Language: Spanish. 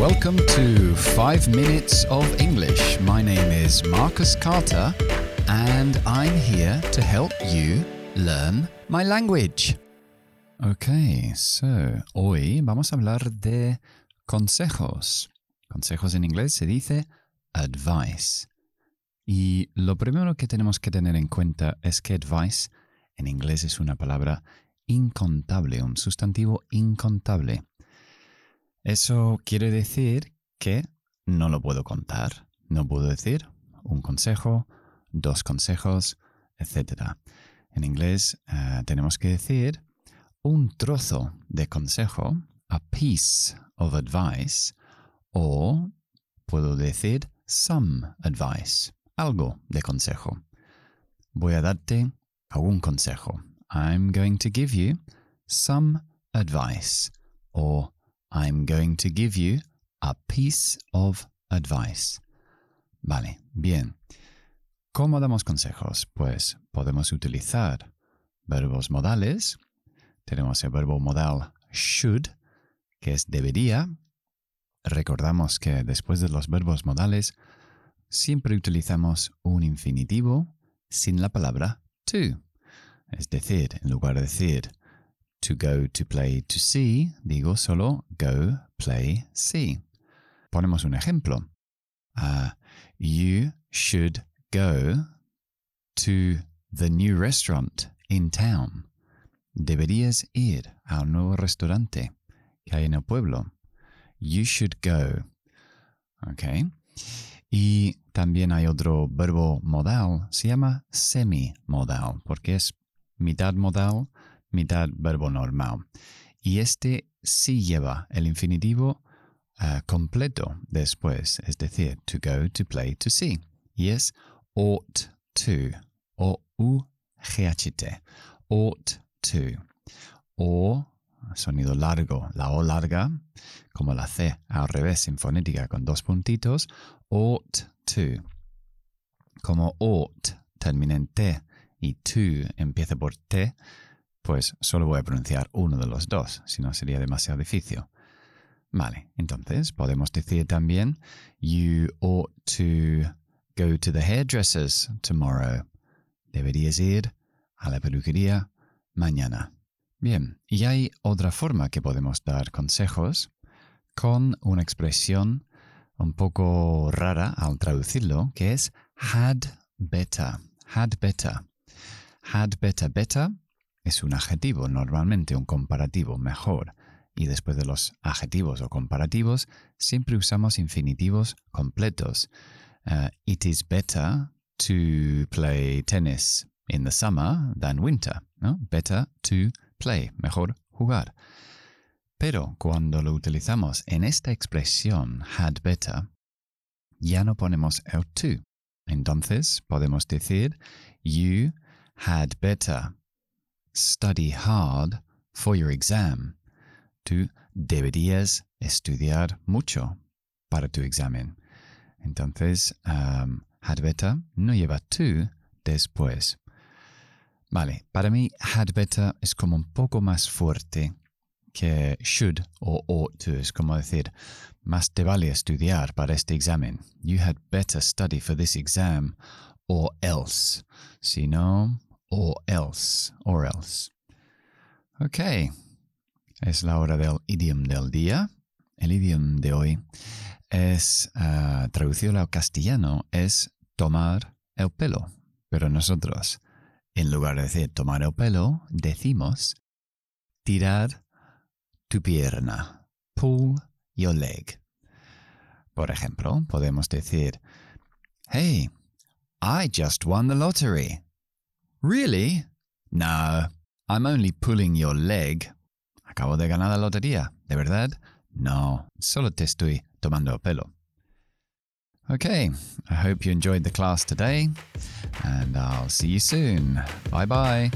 Welcome to 5 Minutes of English. My name is Marcus Carter and I'm here to help you learn my language. Okay, so hoy vamos a hablar de consejos. Consejos en inglés se dice advice. Y lo primero que tenemos que tener en cuenta es que advice en inglés es una palabra incontable, un sustantivo incontable. Eso quiere decir que no lo puedo contar. No puedo decir un consejo, dos consejos, etc. En inglés eh, tenemos que decir un trozo de consejo, a piece of advice, o puedo decir some advice, algo de consejo. Voy a darte algún consejo. I'm going to give you some advice, or I'm going to give you a piece of advice. Vale, bien. ¿Cómo damos consejos? Pues podemos utilizar verbos modales. Tenemos el verbo modal should, que es debería. Recordamos que después de los verbos modales siempre utilizamos un infinitivo sin la palabra to. Es decir, en lugar de decir to go, to play, to see, digo solo go, play, see. Ponemos un ejemplo. Uh, you should go to the new restaurant in town. Deberías ir al nuevo restaurante que hay en el pueblo. You should go. Okay. Y también hay otro verbo modal, se llama semi-modal, porque es mitad modal, mitad verbo normal. Y este sí lleva el infinitivo uh, completo después, es decir, to go, to play, to see. Y es ought to, o u g h t, ought to. O, sonido largo, la O larga, como la C al revés en fonética con dos puntitos, ought to. Como ought termina en T y to empieza por T, pues solo voy a pronunciar uno de los dos, si no sería demasiado difícil. Vale, entonces podemos decir también, you ought to go to the hairdressers tomorrow. Deberías ir a la peluquería mañana. Bien, y hay otra forma que podemos dar consejos con una expresión un poco rara al traducirlo, que es had better. Had better. Had better, better es un adjetivo, normalmente un comparativo, mejor. Y después de los adjetivos o comparativos, siempre usamos infinitivos completos. Uh, it is better to play tennis in the summer than winter. ¿no? Better to play, mejor jugar. Pero cuando lo utilizamos en esta expresión had better, ya no ponemos el to. Entonces podemos decir you had better study hard for your exam. Tú deberías estudiar mucho para tu examen. Entonces, um, had better no lleva to después. Vale, para mí had better es como un poco más fuerte que should o ought to. Es como decir, más te vale estudiar para este examen. You had better study for this exam or else. Si no, or else, or else. Ok, es la hora del idioma del día. El idioma de hoy es, uh, traducido al castellano, es tomar el pelo. Pero nosotros, en lugar de decir tomar el pelo, decimos tirar tu pierna. Pull your leg. Por ejemplo, podemos decir, Hey, I just won the lottery. Really? No, I'm only pulling your leg. Acabo de ganar la lotería. ¿De verdad? No, solo te estoy tomando el pelo. Okay, I hope you enjoyed the class today, and I'll see you soon. Bye bye.